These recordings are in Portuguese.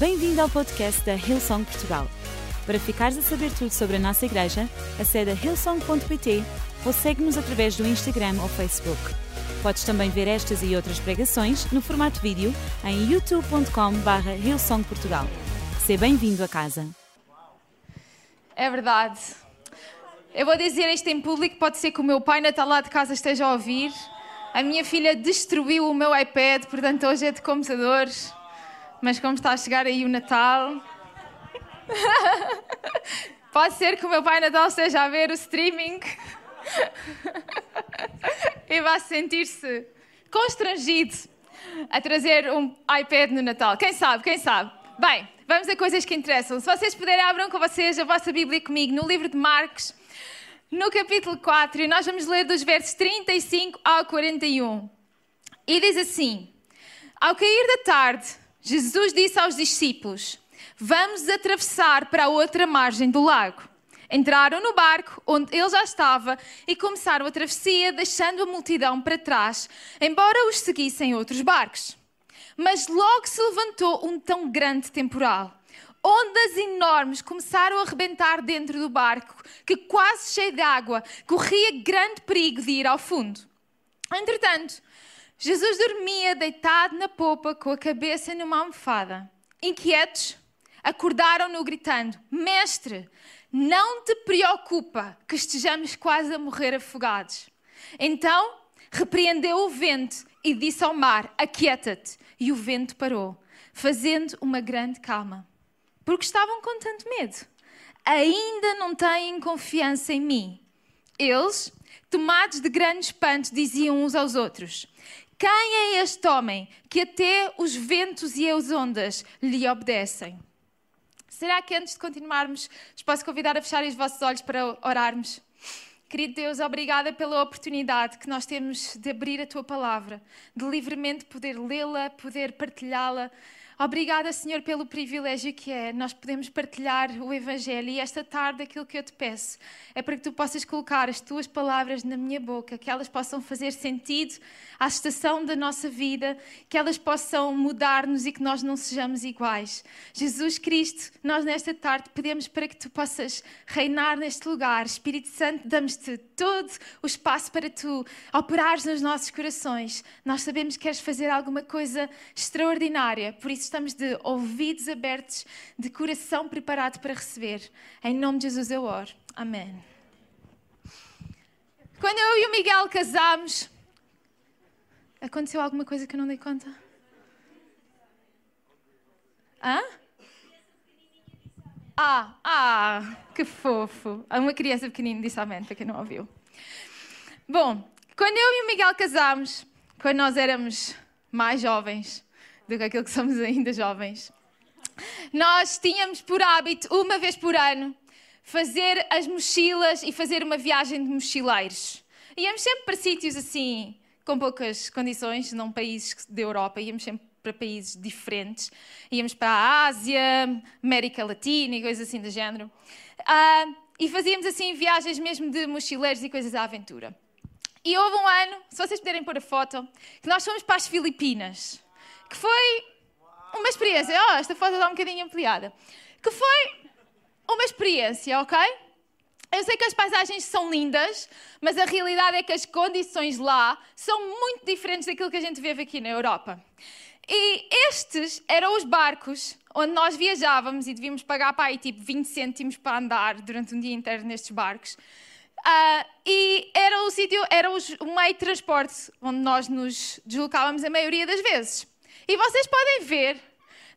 Bem-vindo ao podcast da Hillsong Portugal. Para ficares a saber tudo sobre a nossa igreja, acede a hillsong.pt ou segue-nos através do Instagram ou Facebook. Podes também ver estas e outras pregações no formato vídeo em youtube.com.br hillsongportugal. Seja bem-vindo a casa. É verdade. Eu vou dizer isto em público, pode ser que o meu pai Natal lá de casa esteja a ouvir. A minha filha destruiu o meu iPad, portanto hoje é de computadores. Mas como está a chegar aí o Natal, pode ser que o meu pai Natal esteja a ver o streaming e vá sentir-se constrangido a trazer um iPad no Natal. Quem sabe, quem sabe? Bem, vamos a coisas que interessam. Se vocês puderem, abram com vocês a vossa Bíblia comigo no livro de Marcos, no capítulo 4, e nós vamos ler dos versos 35 ao 41. E diz assim: Ao cair da tarde, Jesus disse aos discípulos: Vamos atravessar para a outra margem do lago. Entraram no barco onde ele já estava e começaram a travessia, deixando a multidão para trás, embora os seguissem outros barcos. Mas logo se levantou um tão grande temporal. Ondas enormes começaram a arrebentar dentro do barco, que, quase cheio de água, corria grande perigo de ir ao fundo. Entretanto, Jesus dormia deitado na popa com a cabeça numa almofada. Inquietos, acordaram-no gritando: Mestre, não te preocupa que estejamos quase a morrer afogados. Então repreendeu o vento e disse ao mar: Aquieta-te. E o vento parou, fazendo uma grande calma. Porque estavam com tanto medo. Ainda não têm confiança em mim. Eles, tomados de grande espanto, diziam uns aos outros: quem é este homem que até os ventos e as ondas lhe obedecem? Será que antes de continuarmos, vos posso convidar a fecharem os vossos olhos para orarmos? Querido Deus, obrigada pela oportunidade que nós temos de abrir a tua palavra, de livremente poder lê-la, poder partilhá-la. Obrigada, Senhor, pelo privilégio que é nós podemos partilhar o Evangelho. E esta tarde, aquilo que eu te peço é para que tu possas colocar as tuas palavras na minha boca, que elas possam fazer sentido à estação da nossa vida, que elas possam mudar-nos e que nós não sejamos iguais. Jesus Cristo, nós nesta tarde pedimos para que tu possas reinar neste lugar. Espírito Santo, damos-te todo o espaço para tu operares nos nossos corações. Nós sabemos que queres fazer alguma coisa extraordinária, por isso estamos de ouvidos abertos, de coração preparado para receber. Em nome de Jesus eu oro. Amém. Quando eu e o Miguel casámos, aconteceu alguma coisa que eu não dei conta? Hã? Ah, ah, que fofo. Uma criança pequenina disse amém, para quem não ouviu. Bom, quando eu e o Miguel casámos, quando nós éramos mais jovens, do que aquilo que somos ainda jovens. Nós tínhamos por hábito, uma vez por ano, fazer as mochilas e fazer uma viagem de mochileiros. Íamos sempre para sítios assim, com poucas condições, não países da Europa, íamos sempre para países diferentes. Íamos para a Ásia, América Latina e coisas assim do género. Uh, e fazíamos assim viagens mesmo de mochileiros e coisas à aventura. E houve um ano, se vocês puderem pôr a foto, que nós fomos para as Filipinas que foi uma experiência. Oh, esta foto está um bocadinho ampliada. Que foi uma experiência, ok? Eu sei que as paisagens são lindas, mas a realidade é que as condições lá são muito diferentes daquilo que a gente vê aqui na Europa. E estes eram os barcos onde nós viajávamos e devíamos pagar para aí tipo 20 cêntimos para andar durante um dia inteiro nestes barcos. Uh, e era o sítio, era o meio de transporte onde nós nos deslocávamos a maioria das vezes. E vocês podem ver,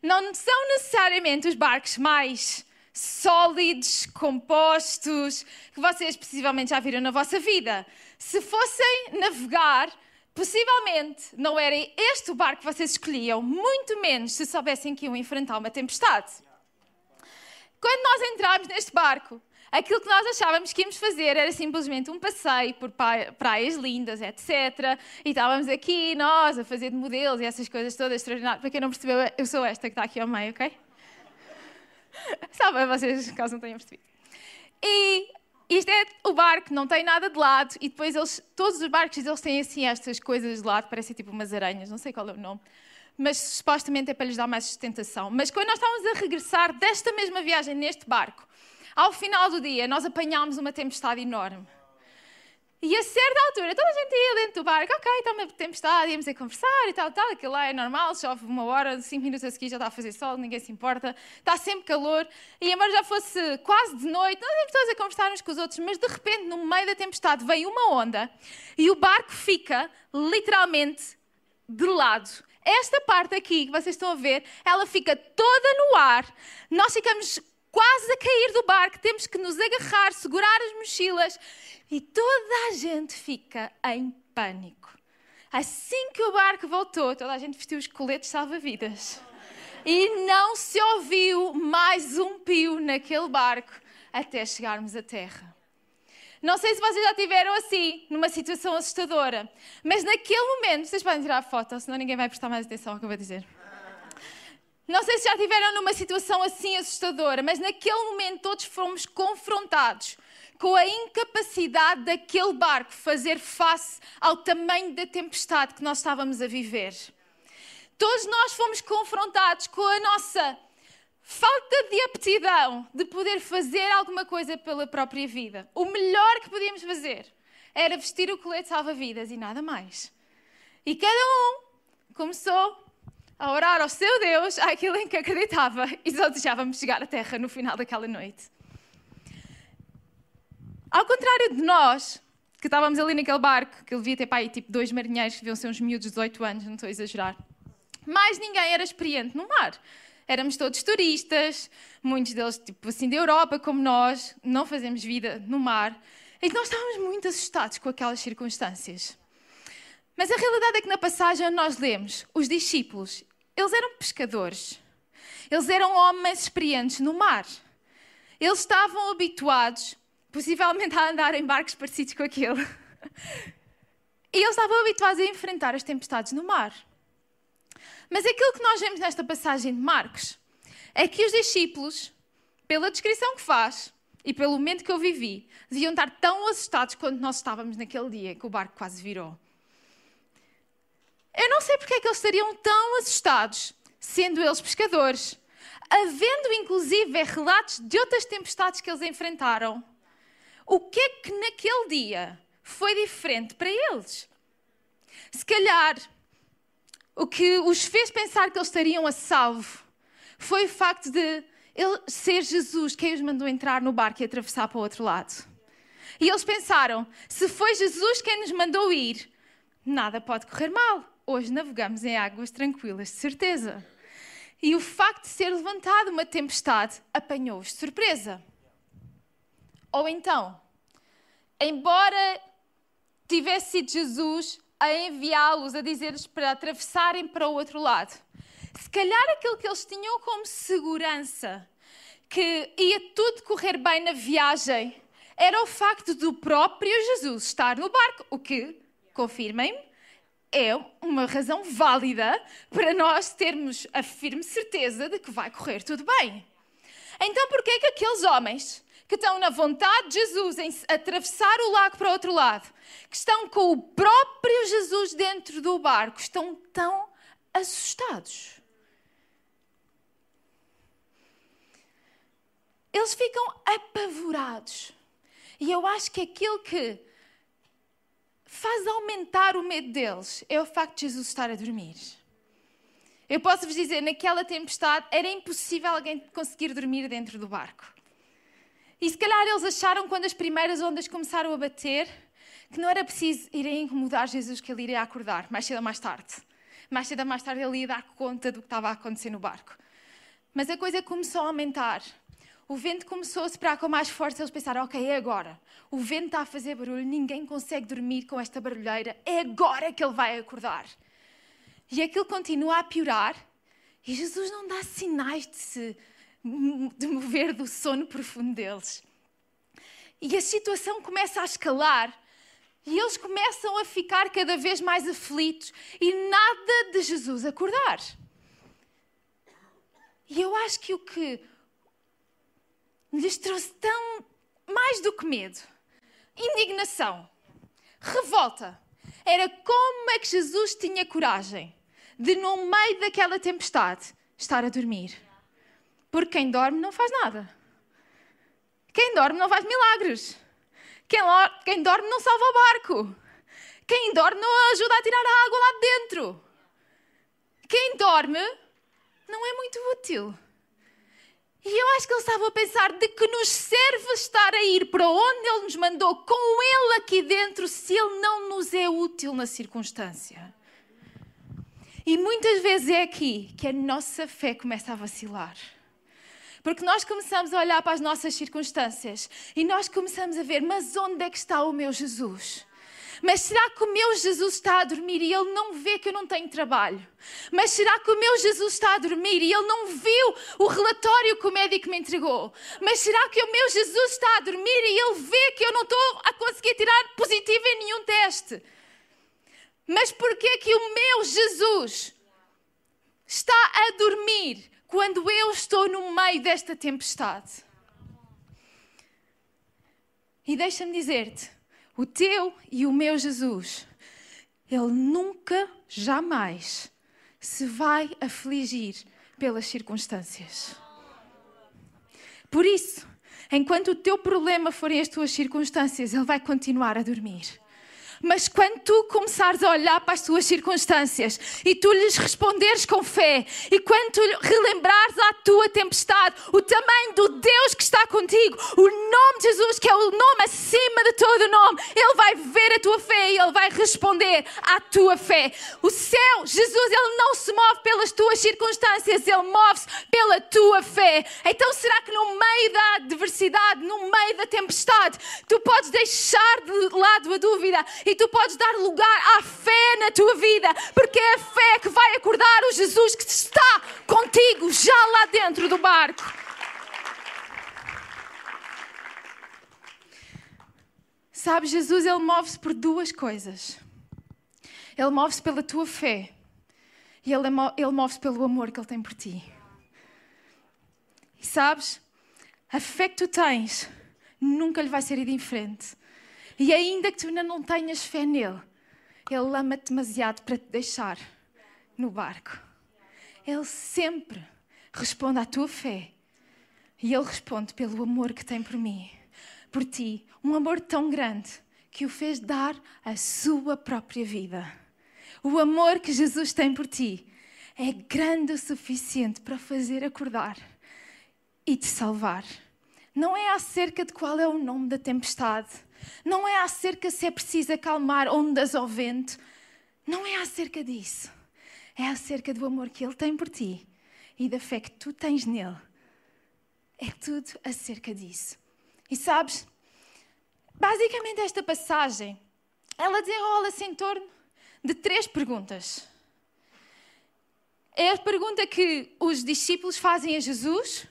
não são necessariamente os barcos mais sólidos, compostos, que vocês possivelmente já viram na vossa vida. Se fossem navegar, possivelmente não era este o barco que vocês escolhiam, muito menos se soubessem que iam enfrentar uma tempestade. Quando nós entramos neste barco, aquilo que nós achávamos que íamos fazer era simplesmente um passeio por praias lindas, etc. E estávamos aqui, nós, a fazer de modelos e essas coisas todas extraordinárias. Para quem não percebeu, eu sou esta que está aqui ao meio, ok? Para vocês, caso não tenham percebido. E isto é o barco, não tem nada de lado, e depois eles, todos os barcos eles têm assim estas coisas de lado, parecem tipo umas aranhas, não sei qual é o nome. mas supostamente é para lhes dar mais sustentação. Mas quando nós estávamos a regressar desta mesma viagem neste barco, ao final do dia, nós apanhámos uma tempestade enorme. E a certa altura, toda a gente ia dentro do barco, ok, está uma tempestade, íamos a conversar e tal, tal, aquilo lá é normal, chove uma hora, cinco minutos a seguir já está a fazer sol, ninguém se importa, está sempre calor, e embora já fosse quase de noite, nós íamos todos a conversar uns com os outros, mas de repente, no meio da tempestade, veio uma onda e o barco fica literalmente de lado. Esta parte aqui que vocês estão a ver, ela fica toda no ar, nós ficamos quase a cair do barco, temos que nos agarrar, segurar as mochilas e toda a gente fica em pânico. Assim que o barco voltou, toda a gente vestiu os coletes salva-vidas. E não se ouviu mais um pio naquele barco até chegarmos à terra. Não sei se vocês já tiveram assim, numa situação assustadora, mas naquele momento, vocês podem tirar a foto, senão ninguém vai prestar mais atenção ao que eu vou dizer. Não sei se já tiveram numa situação assim assustadora, mas naquele momento todos fomos confrontados com a incapacidade daquele barco fazer face ao tamanho da tempestade que nós estávamos a viver. Todos nós fomos confrontados com a nossa falta de aptidão de poder fazer alguma coisa pela própria vida. O melhor que podíamos fazer era vestir o colete salva-vidas e nada mais. E cada um começou a orar ao seu Deus, àquilo em que acreditava, e só chegar à terra no final daquela noite. Ao contrário de nós, que estávamos ali naquele barco, que ele devia ter aí tipo dois marinheiros que deviam ser uns miúdos de 18 anos, não estou a exagerar, mais ninguém era experiente no mar. Éramos todos turistas, muitos deles tipo assim da Europa, como nós, não fazemos vida no mar. E nós estávamos muito assustados com aquelas circunstâncias. Mas a realidade é que na passagem nós lemos, os discípulos, eles eram pescadores. Eles eram homens experientes no mar. Eles estavam habituados, possivelmente, a andar em barcos parecidos com aquele. E eles estavam habituados a enfrentar as tempestades no mar. Mas aquilo que nós vemos nesta passagem de Marcos é que os discípulos, pela descrição que faz e pelo momento que eu vivi, deviam estar tão assustados quanto nós estávamos naquele dia que o barco quase virou. Eu não sei porque é que eles estariam tão assustados, sendo eles pescadores, havendo inclusive relatos de outras tempestades que eles enfrentaram. O que é que naquele dia foi diferente para eles? Se calhar, o que os fez pensar que eles estariam a salvo foi o facto de ele ser Jesus quem os mandou entrar no barco e atravessar para o outro lado. E eles pensaram: se foi Jesus quem nos mandou ir, nada pode correr mal hoje navegamos em águas tranquilas, de certeza. E o facto de ser levantada uma tempestade apanhou-os de surpresa. Ou então, embora tivesse sido Jesus a enviá-los, a dizer-lhes para atravessarem para o outro lado, se calhar aquilo que eles tinham como segurança, que ia tudo correr bem na viagem, era o facto do próprio Jesus estar no barco, o que, confirmem-me, é uma razão válida para nós termos a firme certeza de que vai correr tudo bem. Então, por que é que aqueles homens que estão na vontade de Jesus em atravessar o lago para o outro lado, que estão com o próprio Jesus dentro do barco, estão tão assustados? Eles ficam apavorados. E eu acho que aquilo que faz aumentar o medo deles é o facto de Jesus estar a dormir. Eu posso vos dizer, naquela tempestade era impossível alguém conseguir dormir dentro do barco. E se calhar eles acharam, quando as primeiras ondas começaram a bater, que não era preciso irem incomodar Jesus, que ele iria acordar, mais cedo ou mais tarde. Mais cedo ou mais tarde ele ia dar conta do que estava a acontecer no barco. Mas a coisa começou a aumentar o vento começou a soprar com mais força. Eles pensaram: ok, é agora. O vento está a fazer barulho, ninguém consegue dormir com esta barulheira. É agora que ele vai acordar. E aquilo continua a piorar. E Jesus não dá sinais de se de mover do sono profundo deles. E a situação começa a escalar. E eles começam a ficar cada vez mais aflitos e nada de Jesus acordar. E eu acho que o que lhes trouxe tão mais do que medo, indignação, revolta. Era como é que Jesus tinha coragem de, no meio daquela tempestade, estar a dormir. Porque quem dorme não faz nada. Quem dorme não faz milagres. Quem, quem dorme não salva o barco. Quem dorme não ajuda a tirar a água lá de dentro. Quem dorme não é muito útil. E eu acho que ele estava a pensar de que nos serve estar a ir para onde ele nos mandou com ele aqui dentro se ele não nos é útil na circunstância. E muitas vezes é aqui que a nossa fé começa a vacilar. Porque nós começamos a olhar para as nossas circunstâncias e nós começamos a ver, mas onde é que está o meu Jesus? Mas será que o meu Jesus está a dormir e ele não vê que eu não tenho trabalho? Mas será que o meu Jesus está a dormir e ele não viu o relatório que o médico me entregou? Mas será que o meu Jesus está a dormir e ele vê que eu não estou a conseguir tirar positivo em nenhum teste? Mas porquê que o meu Jesus está a dormir quando eu estou no meio desta tempestade? E deixa-me dizer-te, o teu e o meu Jesus, ele nunca, jamais se vai afligir pelas circunstâncias. Por isso, enquanto o teu problema forem as tuas circunstâncias, ele vai continuar a dormir. Mas quando tu começares a olhar para as tuas circunstâncias e tu lhes responderes com fé, e quando tu relembrares a tua tempestade, o tamanho do Deus que está contigo, o nome de Jesus, que é o nome acima de todo nome, Ele vai ver a tua fé e Ele vai responder à tua fé. O céu, Jesus, Ele não se move pelas tuas circunstâncias, Ele move-se pela tua fé. Então será que no meio da adversidade, no meio da tempestade, tu podes deixar de lado a dúvida e e tu podes dar lugar à fé na tua vida, porque é a fé que vai acordar o Jesus que está contigo já lá dentro do barco. Sabe, Jesus, ele move-se por duas coisas. Ele move-se pela tua fé e ele, ele move-se pelo amor que ele tem por ti. E sabes, a fé que tu tens nunca lhe vai ser indiferente. E ainda que tu ainda não tenhas fé nele, ele ama-te demasiado para te deixar no barco. Ele sempre responde à tua fé. E ele responde pelo amor que tem por mim, por ti. Um amor tão grande que o fez dar a sua própria vida. O amor que Jesus tem por ti é grande o suficiente para fazer acordar e te salvar. Não é acerca de qual é o nome da tempestade não é acerca se é preciso acalmar ondas ao vento. Não é acerca disso. É acerca do amor que Ele tem por ti e da fé que tu tens nele. É tudo acerca disso. E sabes, basicamente esta passagem, ela desenrola-se em torno de três perguntas. É a pergunta que os discípulos fazem a Jesus,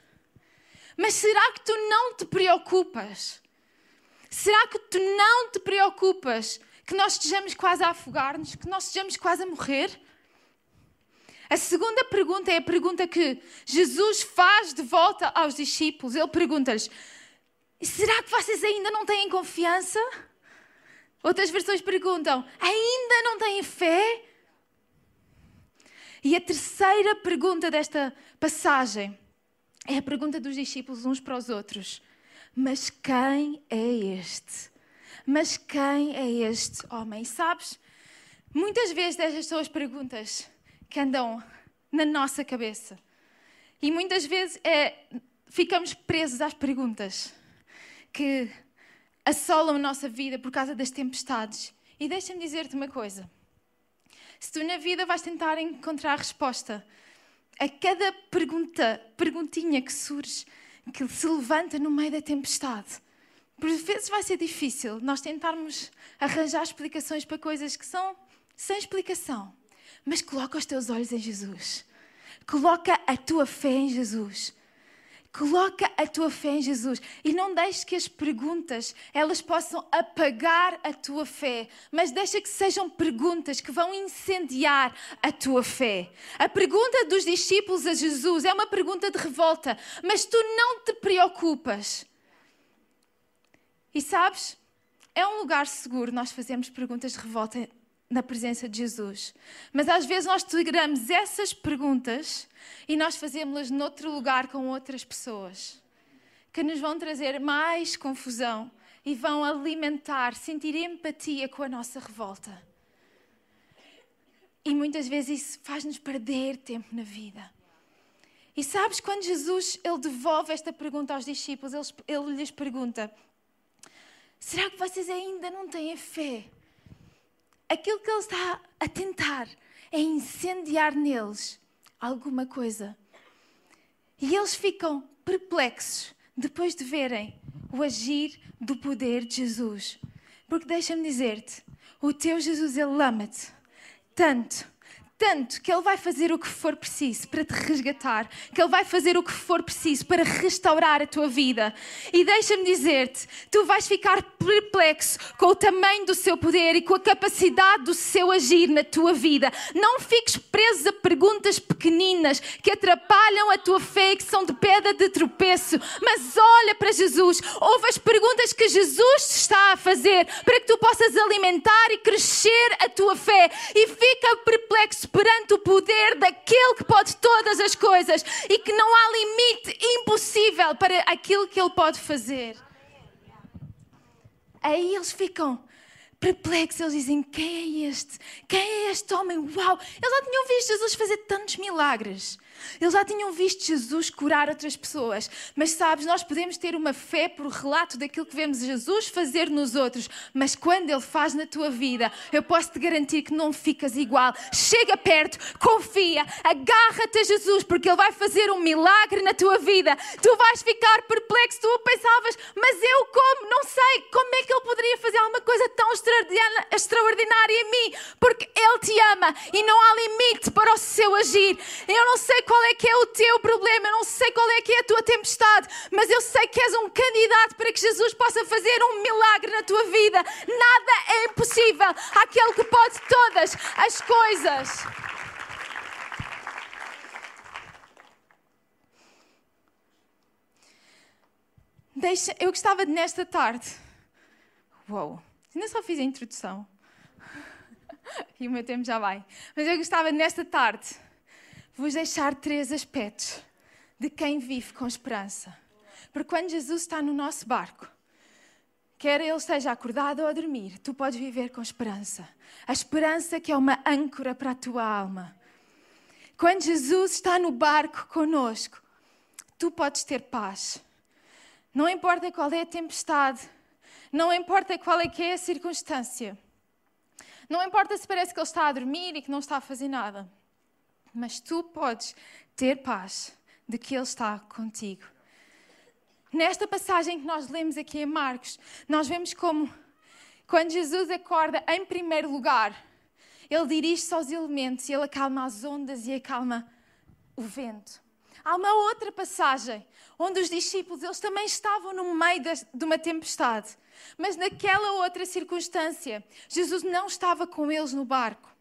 mas será que tu não te preocupas Será que tu não te preocupas que nós estejamos quase a afogar-nos, que nós estejamos quase a morrer? A segunda pergunta é a pergunta que Jesus faz de volta aos discípulos. Ele pergunta-lhes: Será que vocês ainda não têm confiança? Outras versões perguntam: Ainda não têm fé? E a terceira pergunta desta passagem é a pergunta dos discípulos uns para os outros: mas quem é este? Mas quem é este homem? Sabes, muitas vezes destas são as perguntas que andam na nossa cabeça. E muitas vezes é, ficamos presos às perguntas que assolam a nossa vida por causa das tempestades. E deixa-me dizer-te uma coisa: se tu na vida vais tentar encontrar resposta a cada pergunta, perguntinha que surge, que se levanta no meio da tempestade. Por vezes vai ser difícil nós tentarmos arranjar explicações para coisas que são sem explicação. Mas coloca os teus olhos em Jesus. Coloca a tua fé em Jesus. Coloca a tua fé em Jesus e não deixes que as perguntas elas possam apagar a tua fé, mas deixa que sejam perguntas que vão incendiar a tua fé. A pergunta dos discípulos a Jesus é uma pergunta de revolta, mas tu não te preocupas. E sabes, é um lugar seguro nós fazemos perguntas de revolta na presença de Jesus. Mas às vezes nós tiramos essas perguntas e nós fazemos-las noutro lugar com outras pessoas que nos vão trazer mais confusão e vão alimentar, sentir empatia com a nossa revolta. E muitas vezes isso faz-nos perder tempo na vida. E sabes, quando Jesus ele devolve esta pergunta aos discípulos, ele, ele lhes pergunta: Será que vocês ainda não têm fé? Aquilo que ele está a tentar é incendiar neles alguma coisa. E eles ficam perplexos depois de verem o agir do poder de Jesus. Porque deixa-me dizer-te, o teu Jesus, ele ama-te tanto tanto que Ele vai fazer o que for preciso para te resgatar, que Ele vai fazer o que for preciso para restaurar a tua vida. E deixa-me dizer-te, tu vais ficar perplexo com o tamanho do seu poder e com a capacidade do seu agir na tua vida. Não fiques preso a perguntas pequeninas que atrapalham a tua fé e que são de pedra de tropeço, mas olha para Jesus, ouve as perguntas que Jesus te está a fazer para que tu possas alimentar e crescer a tua fé e fica perplexo perante o poder daquele que pode todas as coisas e que não há limite impossível para aquilo que ele pode fazer. Aí eles ficam perplexos, eles dizem: Quem é este? Quem é este homem? Uau! Eles já tinham visto Jesus fazer tantos milagres. Eles já tinham visto Jesus curar outras pessoas. Mas sabes, nós podemos ter uma fé por relato daquilo que vemos Jesus fazer nos outros. Mas quando Ele faz na tua vida, eu posso te garantir que não ficas igual. Chega perto, confia, agarra-te a Jesus, porque Ele vai fazer um milagre na tua vida. Tu vais ficar perplexo. Tu pensavas, mas eu como? Não sei. Como é que Ele poderia fazer alguma coisa tão extraordinária em mim? Porque Ele te ama e não há limite para o seu agir. Eu não sei qual é que é o teu problema, eu não sei qual é que é a tua tempestade, mas eu sei que és um candidato para que Jesus possa fazer um milagre na tua vida. Nada é impossível àquele que pode todas as coisas. Deixa, eu gostava de nesta tarde. Uou, ainda só fiz a introdução. e o meu tempo já vai. Mas eu gostava de nesta tarde vos deixar três aspectos de quem vive com esperança. Porque quando Jesus está no nosso barco, quer ele esteja acordado ou a dormir, tu podes viver com esperança. A esperança que é uma âncora para a tua alma. Quando Jesus está no barco conosco, tu podes ter paz. Não importa qual é a tempestade, não importa qual é que é a circunstância. Não importa se parece que ele está a dormir e que não está a fazer nada mas tu podes ter paz de que Ele está contigo. Nesta passagem que nós lemos aqui em Marcos, nós vemos como, quando Jesus acorda, em primeiro lugar, Ele dirige-se aos elementos e Ele acalma as ondas e acalma o vento. Há uma outra passagem onde os discípulos eles também estavam no meio de uma tempestade, mas naquela outra circunstância, Jesus não estava com eles no barco.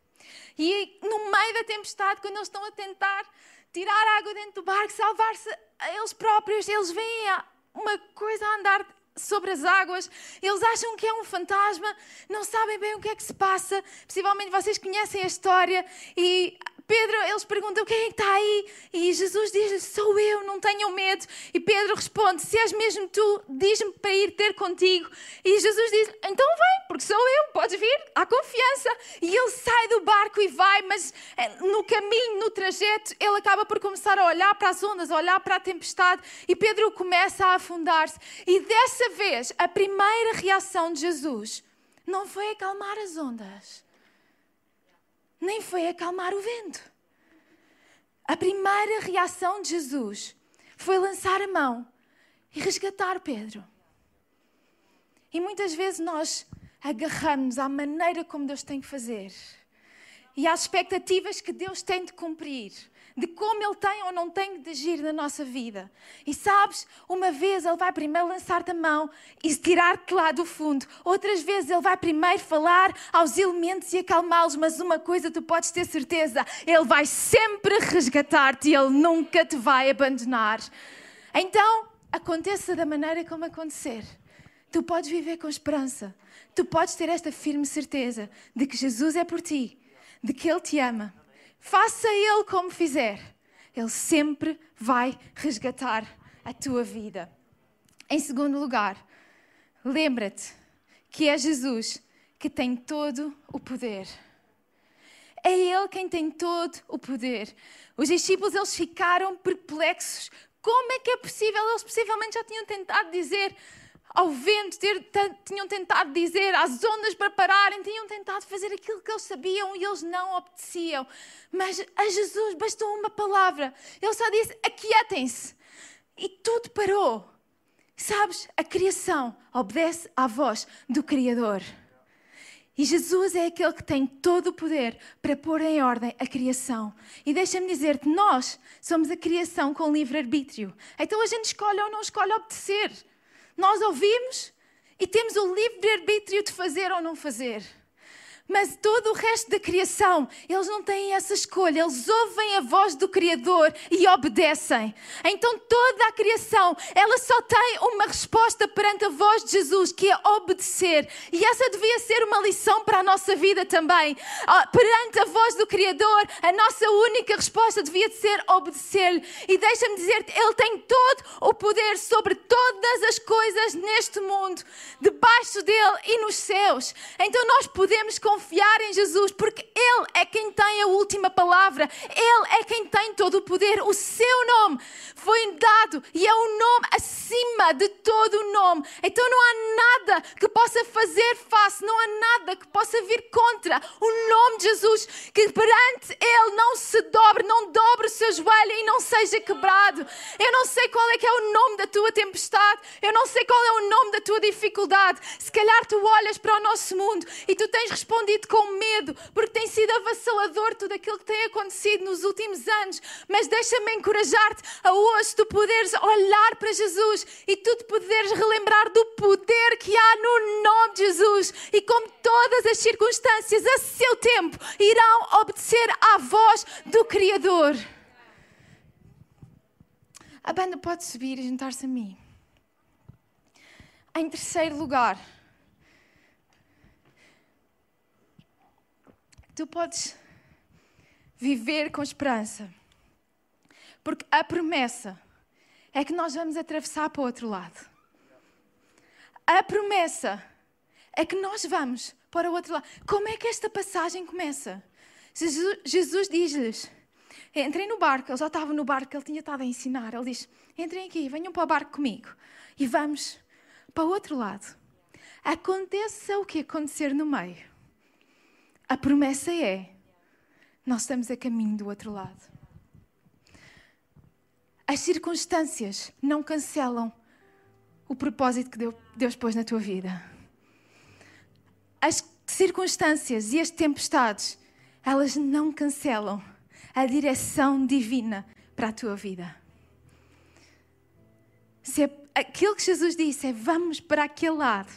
E no meio da tempestade, quando eles estão a tentar tirar a água dentro do barco, salvar-se a eles próprios, eles veem uma coisa a andar sobre as águas, eles acham que é um fantasma, não sabem bem o que é que se passa. Possivelmente vocês conhecem a história e Pedro, eles perguntam quem é que está aí? E Jesus diz: Sou eu, não tenham medo. E Pedro responde: Se és mesmo tu, diz-me para ir ter contigo. E Jesus diz: Então vem, porque sou eu, podes vir, há confiança. E ele sai do barco e vai, mas eh, no caminho, no trajeto, ele acaba por começar a olhar para as ondas, a olhar para a tempestade. E Pedro começa a afundar-se. E dessa vez, a primeira reação de Jesus não foi acalmar as ondas nem foi acalmar o vento. A primeira reação de Jesus foi lançar a mão e resgatar Pedro. E muitas vezes nós agarramos à maneira como Deus tem que fazer e às expectativas que Deus tem de cumprir de como Ele tem ou não tem de agir na nossa vida. E sabes, uma vez Ele vai primeiro lançar-te a mão e tirar-te lá do fundo. Outras vezes Ele vai primeiro falar aos elementos e acalmá-los. Mas uma coisa tu podes ter certeza: Ele vai sempre resgatar-te e Ele nunca te vai abandonar. Então, aconteça da maneira como acontecer. Tu podes viver com esperança. Tu podes ter esta firme certeza de que Jesus é por ti, de que Ele te ama. Faça Ele como fizer, Ele sempre vai resgatar a tua vida. Em segundo lugar, lembra-te que é Jesus que tem todo o poder. É Ele quem tem todo o poder. Os discípulos eles ficaram perplexos. Como é que é possível? Eles possivelmente já tinham tentado dizer ao vento, ter, tinham tentado dizer às ondas para pararem, tinham tentado fazer aquilo que eles sabiam e eles não obedeciam. Mas a Jesus bastou uma palavra. Ele só disse: Aquietem-se. E tudo parou. Sabes, a criação obedece à voz do Criador. E Jesus é aquele que tem todo o poder para pôr em ordem a criação. E deixa-me dizer-te, nós somos a criação com livre-arbítrio. Então a gente escolhe ou não escolhe obedecer. Nós ouvimos e temos o livre-arbítrio de fazer ou não fazer. Mas todo o resto da criação, eles não têm essa escolha, eles ouvem a voz do Criador e obedecem. Então toda a criação, ela só tem uma resposta perante a voz de Jesus, que é obedecer. E essa devia ser uma lição para a nossa vida também. Ah, perante a voz do Criador, a nossa única resposta devia ser obedecer-lhe. E deixa-me dizer-te, Ele tem todo o poder sobre todas as coisas neste mundo, debaixo dele e nos céus. Então nós podemos confiar em Jesus, porque Ele é quem tem a última palavra, Ele é quem tem todo o poder. O seu nome foi dado e é um nome acima de todo o nome. Então não há nada que possa fazer face, não há nada que possa vir contra o nome de Jesus, que perante Ele não se dobre, não dobre o seu joelho e não seja quebrado. Eu não sei qual é que é o nome da tua tempestade, eu não sei qual é o nome da tua dificuldade. Se calhar tu olhas para o nosso mundo e tu tens respondido respondido com medo, porque tem sido avassalador tudo aquilo que tem acontecido nos últimos anos. Mas deixa-me encorajar-te a hoje tu poderes olhar para Jesus e tu te poderes relembrar do poder que há no nome de Jesus. E como todas as circunstâncias, a seu tempo, irão obedecer à voz do Criador. A banda pode subir e juntar-se a mim. Em terceiro lugar, tu podes viver com esperança. Porque a promessa é que nós vamos atravessar para o outro lado. A promessa é que nós vamos para o outro lado. Como é que esta passagem começa? Jesus, Jesus diz-lhes: entrem no barco. Ele já estava no barco, ele tinha estado a ensinar. Ele diz: entrem aqui, venham para o barco comigo e vamos para o outro lado. Aconteça o que acontecer no meio a promessa é: nós estamos a caminho do outro lado. As circunstâncias não cancelam o propósito que Deus pôs na tua vida. As circunstâncias e as tempestades, elas não cancelam a direção divina para a tua vida. Se é, aquilo que Jesus disse é vamos para aquele lado,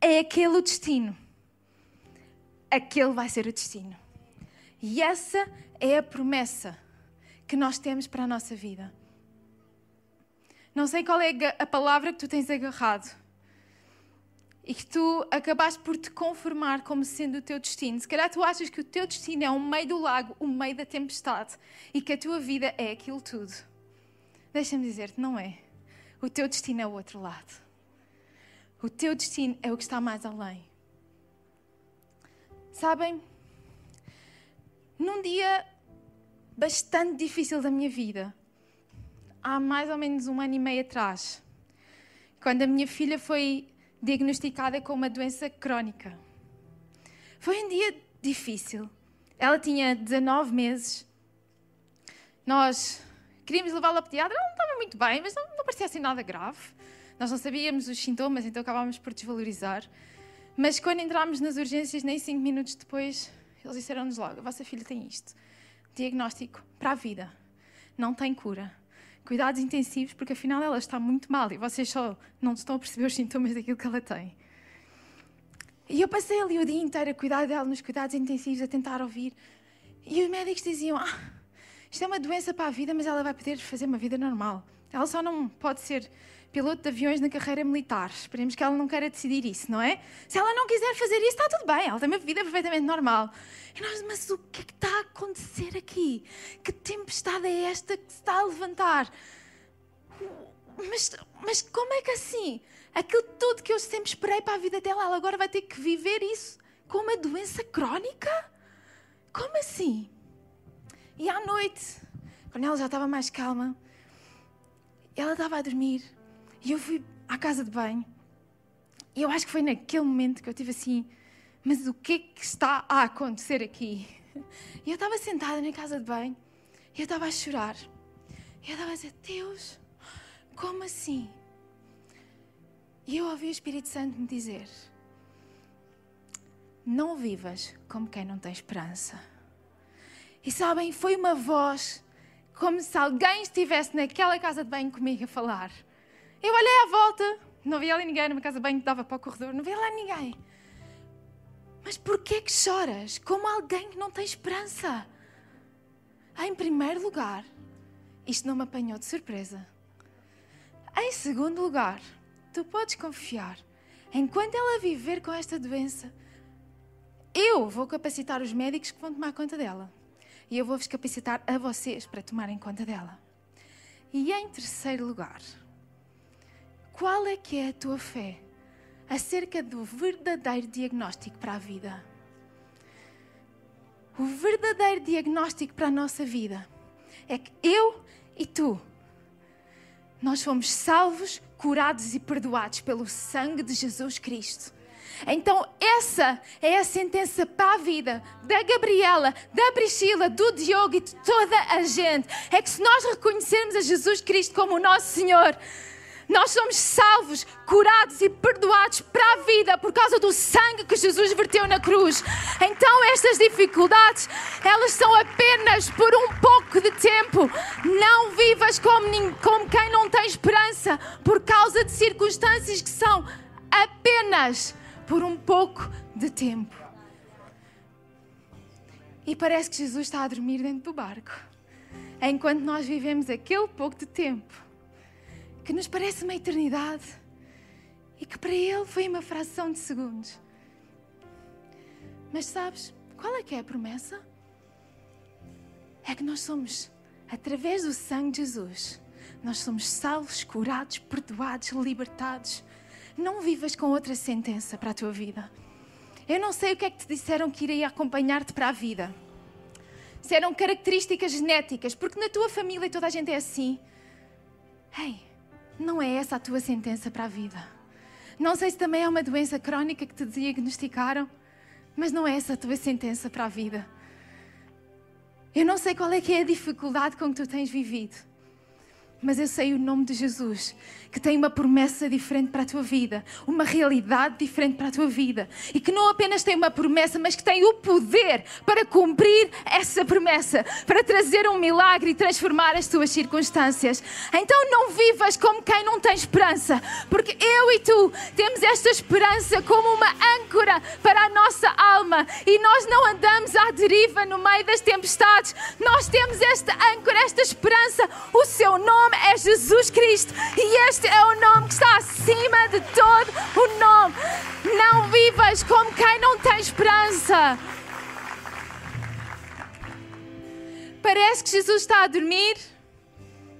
é aquele o destino aquele vai ser o destino. E essa é a promessa que nós temos para a nossa vida. Não sei qual é a palavra que tu tens agarrado e que tu acabaste por te conformar como sendo o teu destino. Se calhar tu achas que o teu destino é o meio do lago, o meio da tempestade e que a tua vida é aquilo tudo. Deixa-me dizer-te, não é. O teu destino é o outro lado. O teu destino é o que está mais além. Sabem, num dia bastante difícil da minha vida, há mais ou menos um ano e meio atrás, quando a minha filha foi diagnosticada com uma doença crónica. Foi um dia difícil. Ela tinha 19 meses. Nós queríamos levá-la ao pediatra, ela não estava muito bem, mas não, não parecia assim nada grave. Nós não sabíamos os sintomas, então acabámos por desvalorizar. Mas quando entramos nas urgências, nem cinco minutos depois, eles disseram-nos logo: a vossa filha tem isto. Diagnóstico para a vida. Não tem cura. Cuidados intensivos, porque afinal ela está muito mal e vocês só não estão a perceber os sintomas daquilo que ela tem. E eu passei ali o dia inteiro a cuidar dela nos cuidados intensivos, a tentar ouvir. E os médicos diziam: Ah, isto é uma doença para a vida, mas ela vai poder fazer uma vida normal. Ela só não pode ser piloto de aviões na carreira militar. Esperemos que ela não queira decidir isso, não é? Se ela não quiser fazer isso, está tudo bem. Ela tem uma vida perfeitamente normal. E nós, mas o que é que está a acontecer aqui? Que tempestade é esta que se está a levantar? Mas, mas como é que assim? Aquilo tudo que eu sempre esperei para a vida dela, ela agora vai ter que viver isso com uma doença crónica? Como assim? E à noite, quando ela já estava mais calma, ela estava a dormir e eu fui à casa de banho. E eu acho que foi naquele momento que eu tive assim: mas o que é que está a acontecer aqui? E eu estava sentada na casa de banho e eu estava a chorar. E eu estava a dizer: Deus, como assim? E eu ouvi o Espírito Santo me dizer: Não vivas como quem não tem esperança. E sabem, foi uma voz como se alguém estivesse naquela casa de banho comigo a falar. Eu olhei à volta, não vi ali ninguém numa casa que dava para o corredor, não vi lá ninguém. Mas porquê que choras como alguém que não tem esperança? Em primeiro lugar, isto não me apanhou de surpresa. Em segundo lugar, tu podes confiar, enquanto ela viver com esta doença, eu vou capacitar os médicos que vão tomar conta dela. E eu vou-vos capacitar a vocês para tomarem conta dela. E em terceiro lugar, qual é que é a tua fé acerca do verdadeiro diagnóstico para a vida? O verdadeiro diagnóstico para a nossa vida é que eu e tu, nós fomos salvos, curados e perdoados pelo sangue de Jesus Cristo. Então, essa é a sentença para a vida da Gabriela, da Priscila, do Diogo e de toda a gente. É que se nós reconhecermos a Jesus Cristo como o nosso Senhor, nós somos salvos, curados e perdoados para a vida por causa do sangue que Jesus verteu na cruz. Então, estas dificuldades, elas são apenas por um pouco de tempo. Não vivas como, como quem não tem esperança por causa de circunstâncias que são apenas por um pouco de tempo. E parece que Jesus está a dormir dentro do barco, enquanto nós vivemos aquele pouco de tempo que nos parece uma eternidade e que para Ele foi uma fração de segundos. Mas sabes qual é que é a promessa? É que nós somos, através do sangue de Jesus, nós somos salvos, curados, perdoados, libertados não vivas com outra sentença para a tua vida. Eu não sei o que é que te disseram que iria acompanhar-te para a vida. Se eram características genéticas, porque na tua família toda a gente é assim. Ei, não é essa a tua sentença para a vida. Não sei se também é uma doença crónica que te diagnosticaram, mas não é essa a tua sentença para a vida. Eu não sei qual é que é a dificuldade com que tu tens vivido, mas eu sei o nome de Jesus que tem uma promessa diferente para a tua vida, uma realidade diferente para a tua vida e que não apenas tem uma promessa, mas que tem o poder para cumprir essa promessa, para trazer um milagre e transformar as tuas circunstâncias. Então não vivas como quem não tem esperança, porque eu e tu temos esta esperança como uma âncora para a nossa alma e nós não andamos à deriva no meio das tempestades. Nós temos esta âncora, esta esperança. O seu nome é Jesus Cristo e este é o nome que está acima de todo o nome. Não vivas como quem não tem esperança. Parece que Jesus está a dormir.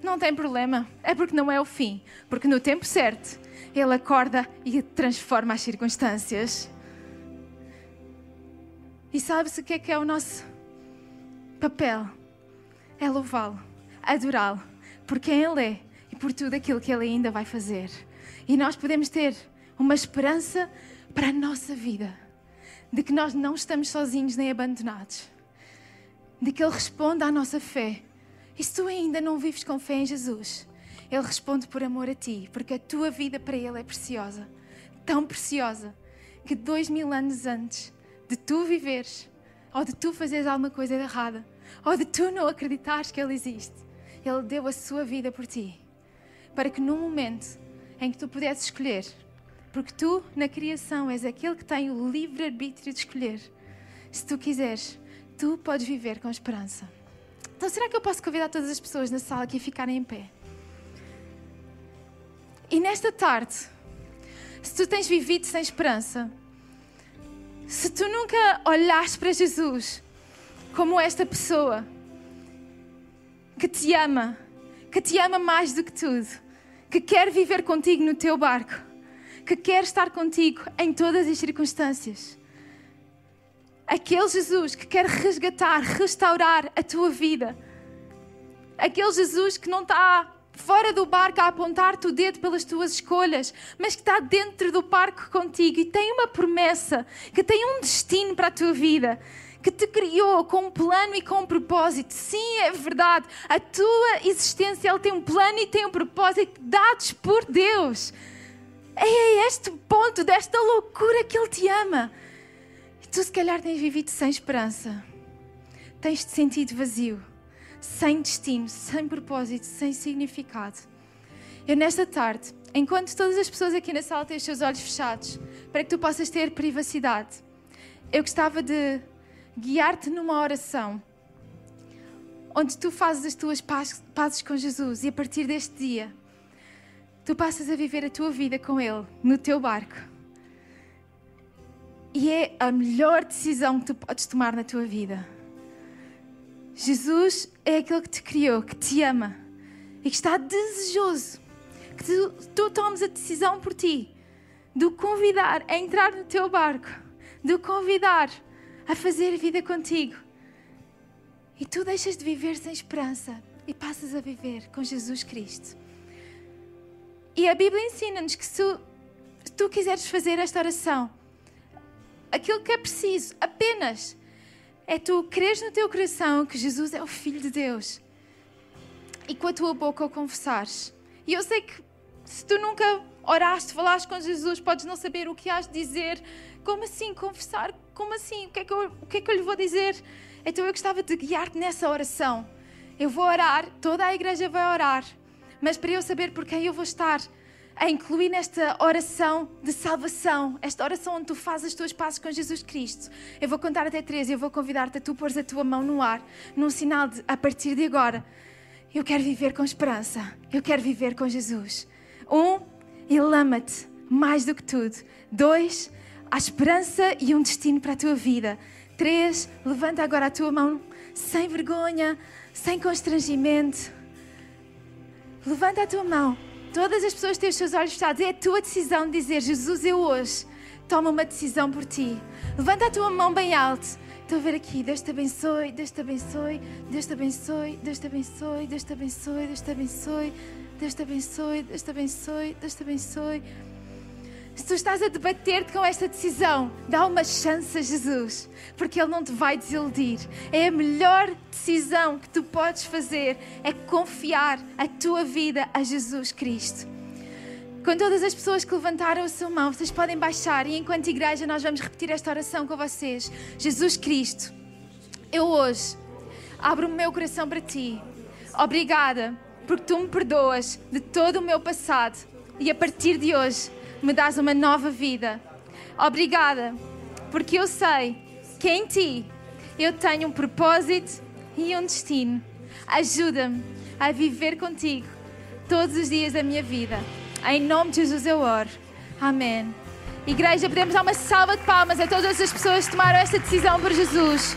Não tem problema. É porque não é o fim. Porque no tempo certo, Ele acorda e transforma as circunstâncias. E sabe-se o que é que é o nosso papel? É louvá-lo, adorá-lo, porque Ele é e por tudo aquilo que Ele ainda vai fazer. E nós podemos ter uma esperança para a nossa vida, de que nós não estamos sozinhos nem abandonados, de que Ele responde à nossa fé. E se tu ainda não vives com fé em Jesus, Ele responde por amor a ti, porque a tua vida para Ele é preciosa, tão preciosa, que dois mil anos antes de tu viveres, ou de tu fazeres alguma coisa errada, ou de tu não acreditares que Ele existe, Ele deu a sua vida por ti para que num momento em que tu pudesses escolher, porque tu na criação és aquele que tem o livre arbítrio de escolher, se tu quiseres, tu podes viver com esperança. Então, será que eu posso convidar todas as pessoas na sala aqui a ficarem em pé? E nesta tarde, se tu tens vivido sem esperança, se tu nunca olhaste para Jesus como esta pessoa que te ama, que te ama mais do que tudo, que quer viver contigo no teu barco, que quer estar contigo em todas as circunstâncias. Aquele Jesus que quer resgatar, restaurar a tua vida. Aquele Jesus que não está fora do barco a apontar-te o dedo pelas tuas escolhas, mas que está dentro do barco contigo e tem uma promessa, que tem um destino para a tua vida, que te criou com um plano e com um propósito. Sim, é verdade. A tua existência ele tem um plano e tem um propósito dados por Deus. É este ponto desta loucura que ele te ama. E tu, se calhar, tens vivido sem esperança, tens te sentido vazio sem destino, sem propósito, sem significado. Eu, nesta tarde, enquanto todas as pessoas aqui na sala têm os seus olhos fechados, para que tu possas ter privacidade, eu gostava de guiar-te numa oração onde tu fazes as tuas pazes com Jesus e a partir deste dia tu passas a viver a tua vida com Ele no teu barco. E é a melhor decisão que tu podes tomar na tua vida. Jesus é aquele que te criou, que te ama e que está desejoso que tu, tu tomes a decisão por ti de o convidar a entrar no teu barco, de o convidar a fazer vida contigo. E tu deixas de viver sem esperança e passas a viver com Jesus Cristo. E a Bíblia ensina-nos que se tu quiseres fazer esta oração, aquilo que é preciso apenas é tu creres no teu coração que Jesus é o Filho de Deus e com a tua boca o confessares. E eu sei que se tu nunca oraste, falaste com Jesus, podes não saber o que has de dizer. Como assim confessar? Como assim? O que é que eu, o que é que eu lhe vou dizer? Então eu gostava de guiar-te nessa oração. Eu vou orar, toda a igreja vai orar, mas para eu saber por quem eu vou estar a incluir nesta oração de salvação, esta oração onde tu fazes as tuas passos com Jesus Cristo. Eu vou contar até três e eu vou convidar-te a tu pôres a tua mão no ar, num sinal de, a partir de agora, eu quero viver com esperança, eu quero viver com Jesus. Um, Ele ama-te mais do que tudo. Dois, há esperança e um destino para a tua vida. Três, levanta agora a tua mão sem vergonha, sem constrangimento. Levanta a tua mão Todas as pessoas têm os seus olhos fechados. É a tua decisão de dizer: Jesus, eu hoje tomo uma decisão por ti. Levanta a tua mão bem alto. Estou a ver aqui. Deus te abençoe, Deus te abençoe, Deus te abençoe, Deus te abençoe, Deus te abençoe, Deus te abençoe, Deus te abençoe, Deus te abençoe, Deus te abençoe. Se tu estás a debater-te com esta decisão, dá uma chance a Jesus, porque Ele não te vai desiludir. É a melhor decisão que tu podes fazer, é confiar a tua vida a Jesus Cristo. Com todas as pessoas que levantaram a sua mão, vocês podem baixar e enquanto igreja nós vamos repetir esta oração com vocês. Jesus Cristo, eu hoje abro o meu coração para ti. Obrigada porque tu me perdoas de todo o meu passado e a partir de hoje me dás uma nova vida. Obrigada, porque eu sei que em ti eu tenho um propósito e um destino. Ajuda-me a viver contigo todos os dias da minha vida. Em nome de Jesus eu oro. Amém. Igreja, podemos dar uma salva de palmas a todas as pessoas que tomaram esta decisão por Jesus.